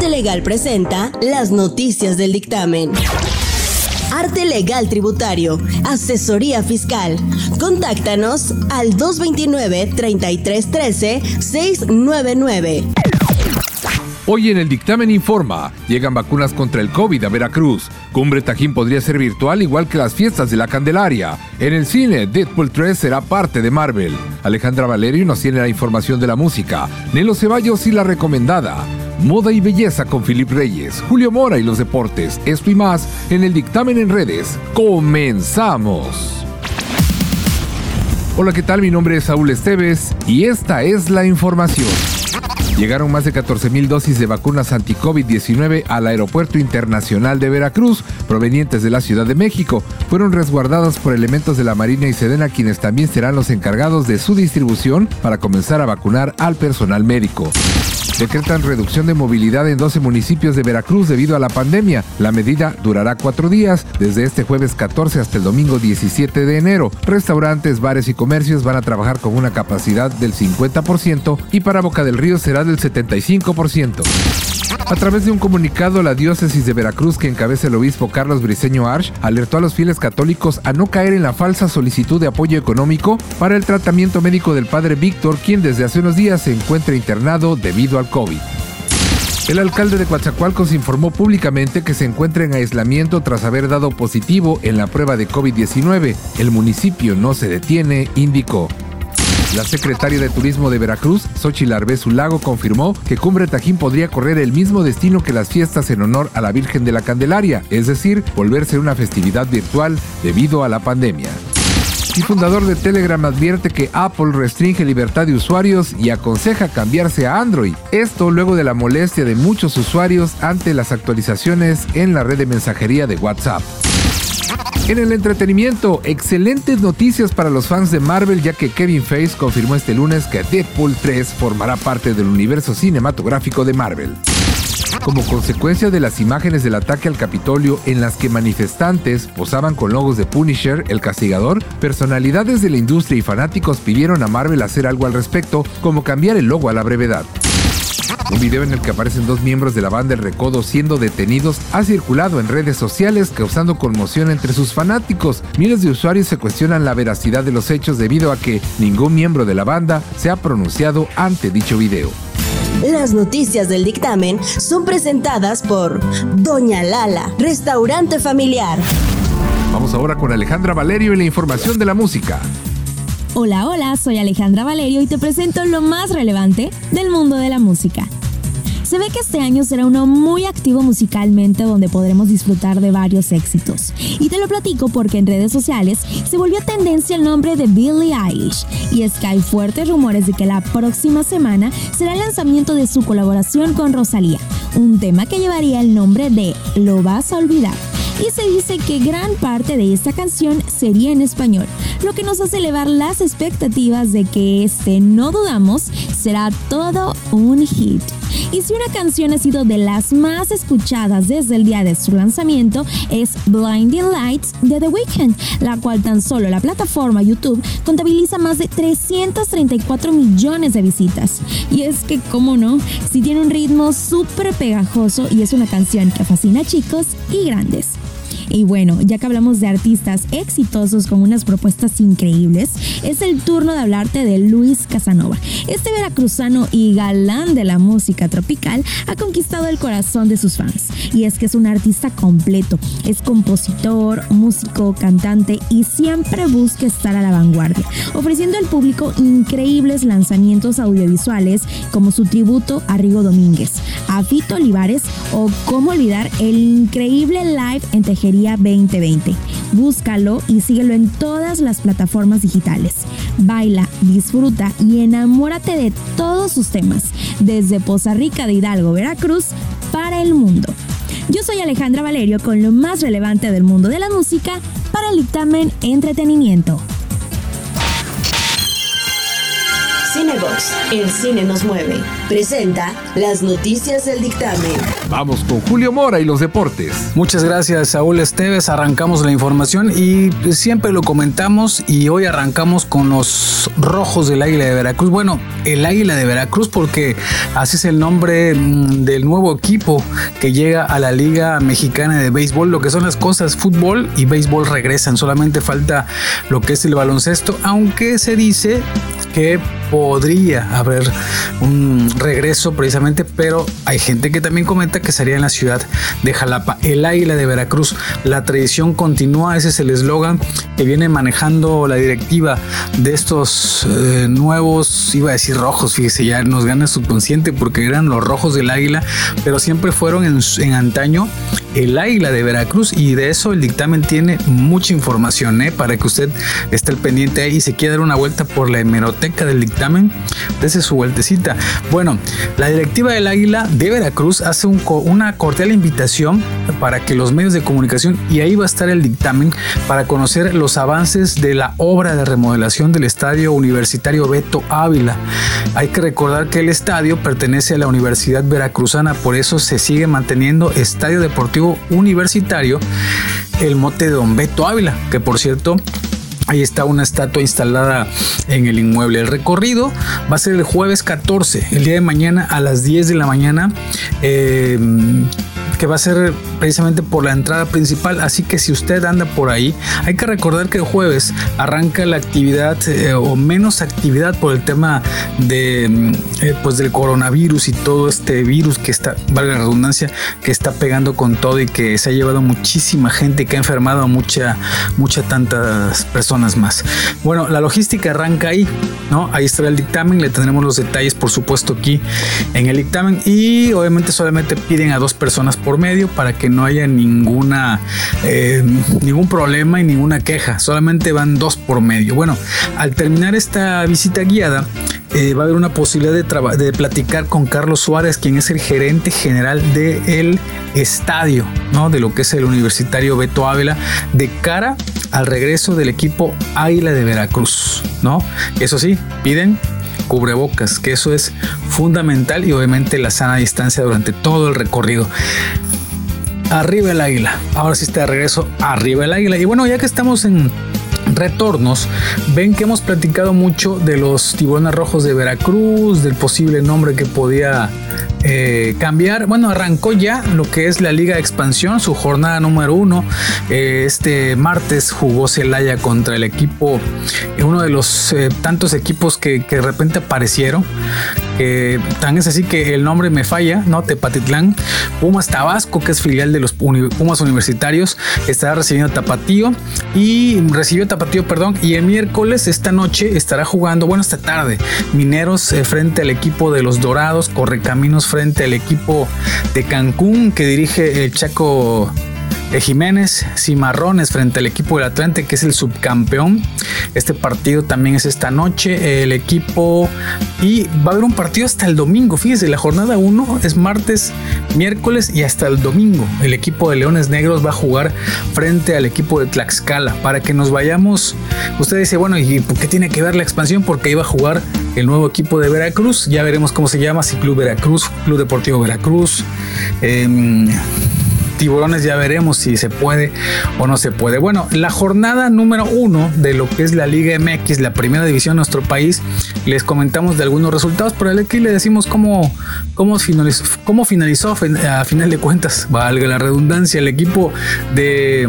Arte Legal presenta las noticias del dictamen. Arte Legal Tributario, Asesoría Fiscal. Contáctanos al 229-3313-699. Hoy en el dictamen informa, llegan vacunas contra el COVID a Veracruz. Cumbre Tajín podría ser virtual igual que las fiestas de la Candelaria. En el cine, Deadpool 3 será parte de Marvel. Alejandra Valerio nos tiene la información de la música. Nelo Ceballos y la recomendada. Moda y belleza con Filip Reyes, Julio Mora y los deportes. Esto y más en el dictamen en redes. ¡Comenzamos! Hola, ¿qué tal? Mi nombre es Saúl Esteves y esta es la información. Llegaron más de 14.000 dosis de vacunas anti-COVID-19 al Aeropuerto Internacional de Veracruz, provenientes de la Ciudad de México. Fueron resguardadas por elementos de la Marina y Sedena, quienes también serán los encargados de su distribución para comenzar a vacunar al personal médico decretan reducción de movilidad en 12 municipios de Veracruz debido a la pandemia. La medida durará cuatro días, desde este jueves 14 hasta el domingo 17 de enero. Restaurantes, bares y comercios van a trabajar con una capacidad del 50% y para Boca del Río será del 75%. A través de un comunicado, la diócesis de Veracruz que encabeza el obispo Carlos Briceño Arch alertó a los fieles católicos a no caer en la falsa solicitud de apoyo económico para el tratamiento médico del padre Víctor, quien desde hace unos días se encuentra internado debido al COVID. El alcalde de Coatzacoalcos informó públicamente que se encuentra en aislamiento tras haber dado positivo en la prueba de COVID-19. El municipio no se detiene, indicó. La secretaria de Turismo de Veracruz, Xochitl Arbezu Lago, confirmó que Cumbre Tajín podría correr el mismo destino que las fiestas en honor a la Virgen de la Candelaria, es decir, volverse una festividad virtual debido a la pandemia. El fundador de Telegram advierte que Apple restringe libertad de usuarios y aconseja cambiarse a Android. Esto luego de la molestia de muchos usuarios ante las actualizaciones en la red de mensajería de WhatsApp. En el entretenimiento, excelentes noticias para los fans de Marvel ya que Kevin Feige confirmó este lunes que Deadpool 3 formará parte del universo cinematográfico de Marvel. Como consecuencia de las imágenes del ataque al Capitolio en las que manifestantes posaban con logos de Punisher, el castigador, personalidades de la industria y fanáticos pidieron a Marvel hacer algo al respecto, como cambiar el logo a la brevedad. Un video en el que aparecen dos miembros de la banda El Recodo siendo detenidos ha circulado en redes sociales causando conmoción entre sus fanáticos. Miles de usuarios se cuestionan la veracidad de los hechos debido a que ningún miembro de la banda se ha pronunciado ante dicho video. Las noticias del dictamen son presentadas por Doña Lala, restaurante familiar. Vamos ahora con Alejandra Valerio y la información de la música. Hola, hola, soy Alejandra Valerio y te presento lo más relevante del mundo de la música. Se ve que este año será uno muy activo musicalmente donde podremos disfrutar de varios éxitos. Y te lo platico porque en redes sociales se volvió tendencia el nombre de Billie Eilish. Y es que hay fuertes rumores de que la próxima semana será el lanzamiento de su colaboración con Rosalía, un tema que llevaría el nombre de Lo vas a olvidar y se dice que gran parte de esta canción sería en español, lo que nos hace elevar las expectativas de que este, no dudamos, será todo un hit. Y si una canción ha sido de las más escuchadas desde el día de su lanzamiento, es Blinding Lights de The Weeknd, la cual tan solo la plataforma YouTube contabiliza más de 334 millones de visitas. Y es que, ¿cómo no? Si tiene un ritmo súper pegajoso y es una canción que fascina a chicos y grandes. Y bueno, ya que hablamos de artistas exitosos con unas propuestas increíbles, es el turno de hablarte de Luis Casanova. Este veracruzano y galán de la música tropical ha conquistado el corazón de sus fans. Y es que es un artista completo. Es compositor, músico, cantante y siempre busca estar a la vanguardia, ofreciendo al público increíbles lanzamientos audiovisuales como su tributo a Rigo Domínguez, a Fito Olivares o cómo olvidar el increíble live en Tejería 2020. Búscalo y síguelo en todas las plataformas digitales. Baila, disfruta y enamórate de todos sus temas, desde Poza Rica de Hidalgo, Veracruz, para el mundo. Yo soy Alejandra Valerio con lo más relevante del mundo de la música para el dictamen Entretenimiento. Cinebox, el cine nos mueve. presenta las noticias del dictamen. Vamos con Julio Mora y los deportes. Muchas gracias, Saúl Esteves. Arrancamos la información y siempre lo comentamos y hoy arrancamos con los rojos del Águila de Veracruz. Bueno, el Águila de Veracruz porque así es el nombre mm, del nuevo equipo que llega a la Liga Mexicana de Béisbol. Lo que son las cosas, fútbol y béisbol regresan. Solamente falta lo que es el baloncesto, aunque se dice que podría haber un regreso precisamente, pero hay gente que también comenta que sería en la ciudad de Jalapa. El águila de Veracruz, la tradición continúa, ese es el eslogan que viene manejando la directiva de estos eh, nuevos, iba a decir rojos, fíjese, ya nos gana subconsciente porque eran los rojos del águila, pero siempre fueron en, en antaño el águila de Veracruz y de eso el dictamen tiene mucha información ¿eh? para que usted esté al pendiente ahí y se quiera dar una vuelta por la hemeroteca del dictamen, desde su vueltecita. Bueno, la directiva del águila de Veracruz hace una cordial invitación para que los medios de comunicación, y ahí va a estar el dictamen, para conocer los avances de la obra de remodelación del estadio universitario Beto Ávila. Hay que recordar que el estadio pertenece a la Universidad Veracruzana, por eso se sigue manteniendo Estadio Deportivo Universitario, el mote de Don Beto Ávila, que por cierto Ahí está una estatua instalada en el inmueble. El recorrido va a ser el jueves 14, el día de mañana a las 10 de la mañana. Eh, que va a ser precisamente por la entrada principal. Así que si usted anda por ahí, hay que recordar que el jueves arranca la actividad eh, o menos actividad por el tema de mm, eh, pues del coronavirus y todo este virus que está, valga la redundancia, que está pegando con todo y que se ha llevado muchísima gente que ha enfermado a mucha, mucha tantas personas más. Bueno, la logística arranca ahí, ¿no? Ahí estará el dictamen, le tendremos los detalles por supuesto aquí en el dictamen y obviamente solamente piden a dos personas por medio para que no haya ninguna eh, ningún problema y ninguna queja. Solamente van dos por medio. Bueno, al terminar esta visita guiada, eh, va a haber una posibilidad de, de, platicar con Carlos Suárez, quien es el gerente general del estadio, ¿no? De lo que es el universitario Beto Ávila, de cara al regreso del equipo Águila de Veracruz, ¿no? Eso sí, piden cubrebocas, que eso es fundamental y obviamente la sana distancia durante todo el recorrido. Arriba el águila. Ahora sí está de regreso. Arriba el águila. Y bueno, ya que estamos en retornos, ven que hemos platicado mucho de los tiburones rojos de Veracruz, del posible nombre que podía eh, cambiar. Bueno, arrancó ya lo que es la Liga de Expansión, su jornada número uno. Eh, este martes jugó Celaya contra el equipo, eh, uno de los tantos equipos que, de repente aparecieron. Tan es así que el nombre me falla, ¿no? Tepatitlán. Pumas Tabasco, que es filial de los Pumas Universitarios, estará recibiendo Tapatío y recibió Tapatío, perdón. Y el miércoles, esta noche, estará jugando, bueno, esta tarde, Mineros frente al equipo de los Dorados, Correcaminos frente al equipo de Cancún que dirige el Chaco Jiménez, Cimarrones frente al equipo del Atlante, que es el subcampeón. Este partido también es esta noche. El equipo. Y va a haber un partido hasta el domingo. Fíjese, la jornada 1 es martes, miércoles y hasta el domingo. El equipo de Leones Negros va a jugar frente al equipo de Tlaxcala. Para que nos vayamos. Usted dice, bueno, ¿y por qué tiene que ver la expansión? Porque iba a jugar el nuevo equipo de Veracruz. Ya veremos cómo se llama, si Club Veracruz, Club Deportivo Veracruz. Eh, tiburones ya veremos si se puede o no se puede. Bueno, la jornada número uno de lo que es la Liga MX, la primera división de nuestro país, les comentamos de algunos resultados, pero aquí le decimos cómo, finalizó, cómo finalizó a final de cuentas, valga la redundancia, el equipo de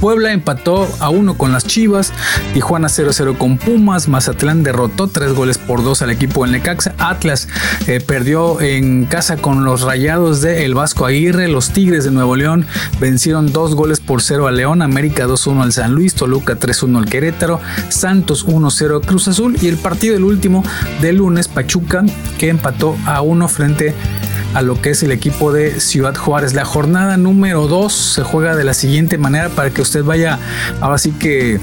Puebla empató a uno con las Chivas, Tijuana 0-0 con Pumas, Mazatlán derrotó tres goles por dos al equipo del Necaxa, Atlas eh, perdió en casa con los Rayados de El Vasco Aguirre, los Tigres de Nuevo León vencieron dos goles por cero al León, América 2-1 al San Luis, Toluca 3-1 al Querétaro, Santos 1-0 Cruz Azul y el partido del último del lunes Pachuca que empató a uno frente a a lo que es el equipo de Ciudad Juárez. La jornada número 2 se juega de la siguiente manera para que usted vaya ahora sí que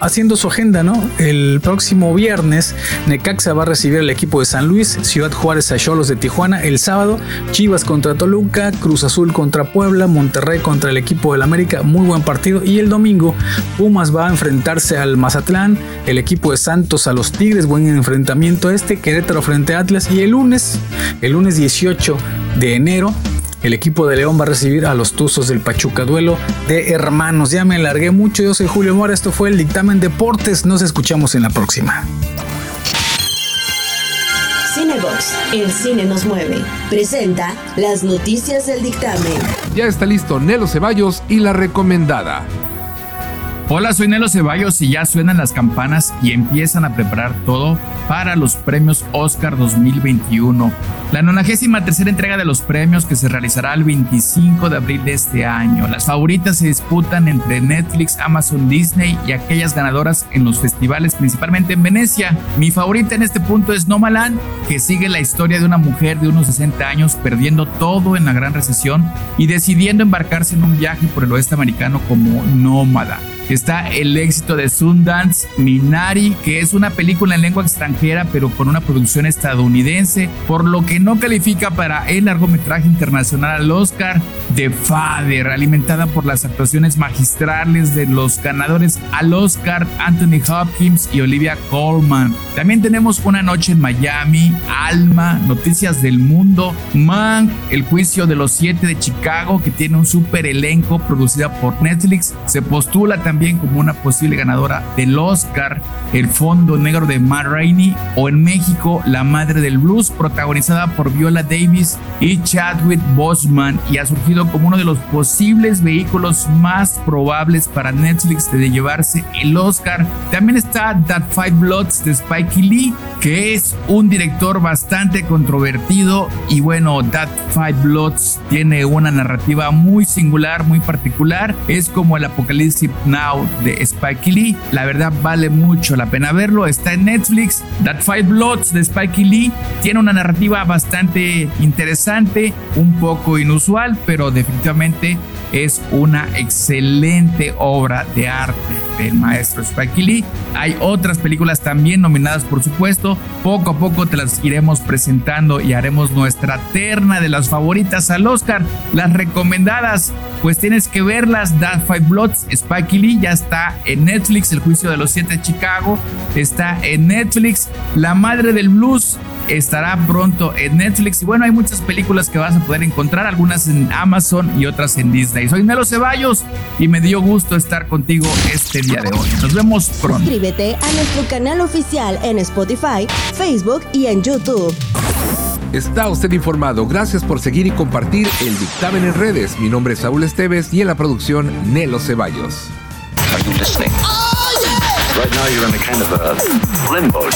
haciendo su agenda, ¿no? El próximo viernes, Necaxa va a recibir al equipo de San Luis, Ciudad Juárez a Cholos de Tijuana. El sábado, Chivas contra Toluca, Cruz Azul contra Puebla, Monterrey contra el equipo del América. Muy buen partido. Y el domingo, Pumas va a enfrentarse al Mazatlán, el equipo de Santos a los Tigres. Buen enfrentamiento este. Querétaro frente a Atlas. Y el lunes, el lunes 18 de enero, el equipo de León va a recibir a los Tuzos del Pachuca. Duelo de hermanos. Ya me largué mucho. Yo soy Julio Mora. Esto fue el Dictamen Deportes. Nos escuchamos en la próxima. Cinebox, el cine nos mueve. Presenta las noticias del dictamen. Ya está listo Nelo Ceballos y la recomendada. Hola, soy Nelo Ceballos y ya suenan las campanas y empiezan a preparar todo para los premios Oscar 2021. La 93 tercera entrega de los premios que se realizará el 25 de abril de este año. Las favoritas se disputan entre Netflix, Amazon, Disney y aquellas ganadoras en los festivales, principalmente en Venecia. Mi favorita en este punto es Nomaland, que sigue la historia de una mujer de unos 60 años perdiendo todo en la gran recesión y decidiendo embarcarse en un viaje por el oeste americano como nómada está el éxito de Sundance Minari, que es una película en lengua extranjera pero con una producción estadounidense, por lo que no califica para el largometraje internacional al Oscar. The Father, alimentada por las actuaciones magistrales de los ganadores al Oscar, Anthony Hopkins y Olivia Colman. También tenemos Una Noche en Miami, Alma, Noticias del Mundo, Man, El Juicio de los Siete de Chicago, que tiene un super elenco producida por Netflix. Se postula también como una posible ganadora del Oscar, El Fondo Negro de Matt Rainey, o en México, La Madre del Blues, protagonizada por Viola Davis y Chadwick Boseman, y ha surgido como uno de los posibles vehículos más probables para Netflix de llevarse el Oscar. También está That Five Bloods de Spike Lee, que es un director bastante controvertido, y bueno, That Five Bloods tiene una narrativa muy singular, muy particular, es como el apocalipsis Now de Spike Lee. La verdad vale mucho la pena verlo. Está en Netflix. That Five Bloods de Spike Lee tiene una narrativa bastante interesante, un poco inusual, pero definitivamente es una excelente obra de arte del maestro Spike Lee. Hay otras películas también nominadas, por supuesto. Poco a poco te las iremos presentando y haremos nuestra terna de las favoritas al Oscar. Las recomendadas, pues tienes que verlas. That Five Bloods, Spike Lee, ya está en Netflix. El juicio de los siete de Chicago está en Netflix. La madre del blues estará pronto en Netflix. Y bueno, hay muchas películas que vas a poder encontrar, algunas en Amazon y otras en Disney. Soy Nelo Ceballos y me dio gusto estar contigo este día de hoy. Nos vemos pronto. Suscríbete a nuestro canal oficial en Spotify, Facebook y en YouTube. Está usted informado. Gracias por seguir y compartir el dictamen en redes. Mi nombre es Saúl Esteves y en la producción Nelo Ceballos. Are you listening? Oh, yeah! Right now you're in a kind of a limbo.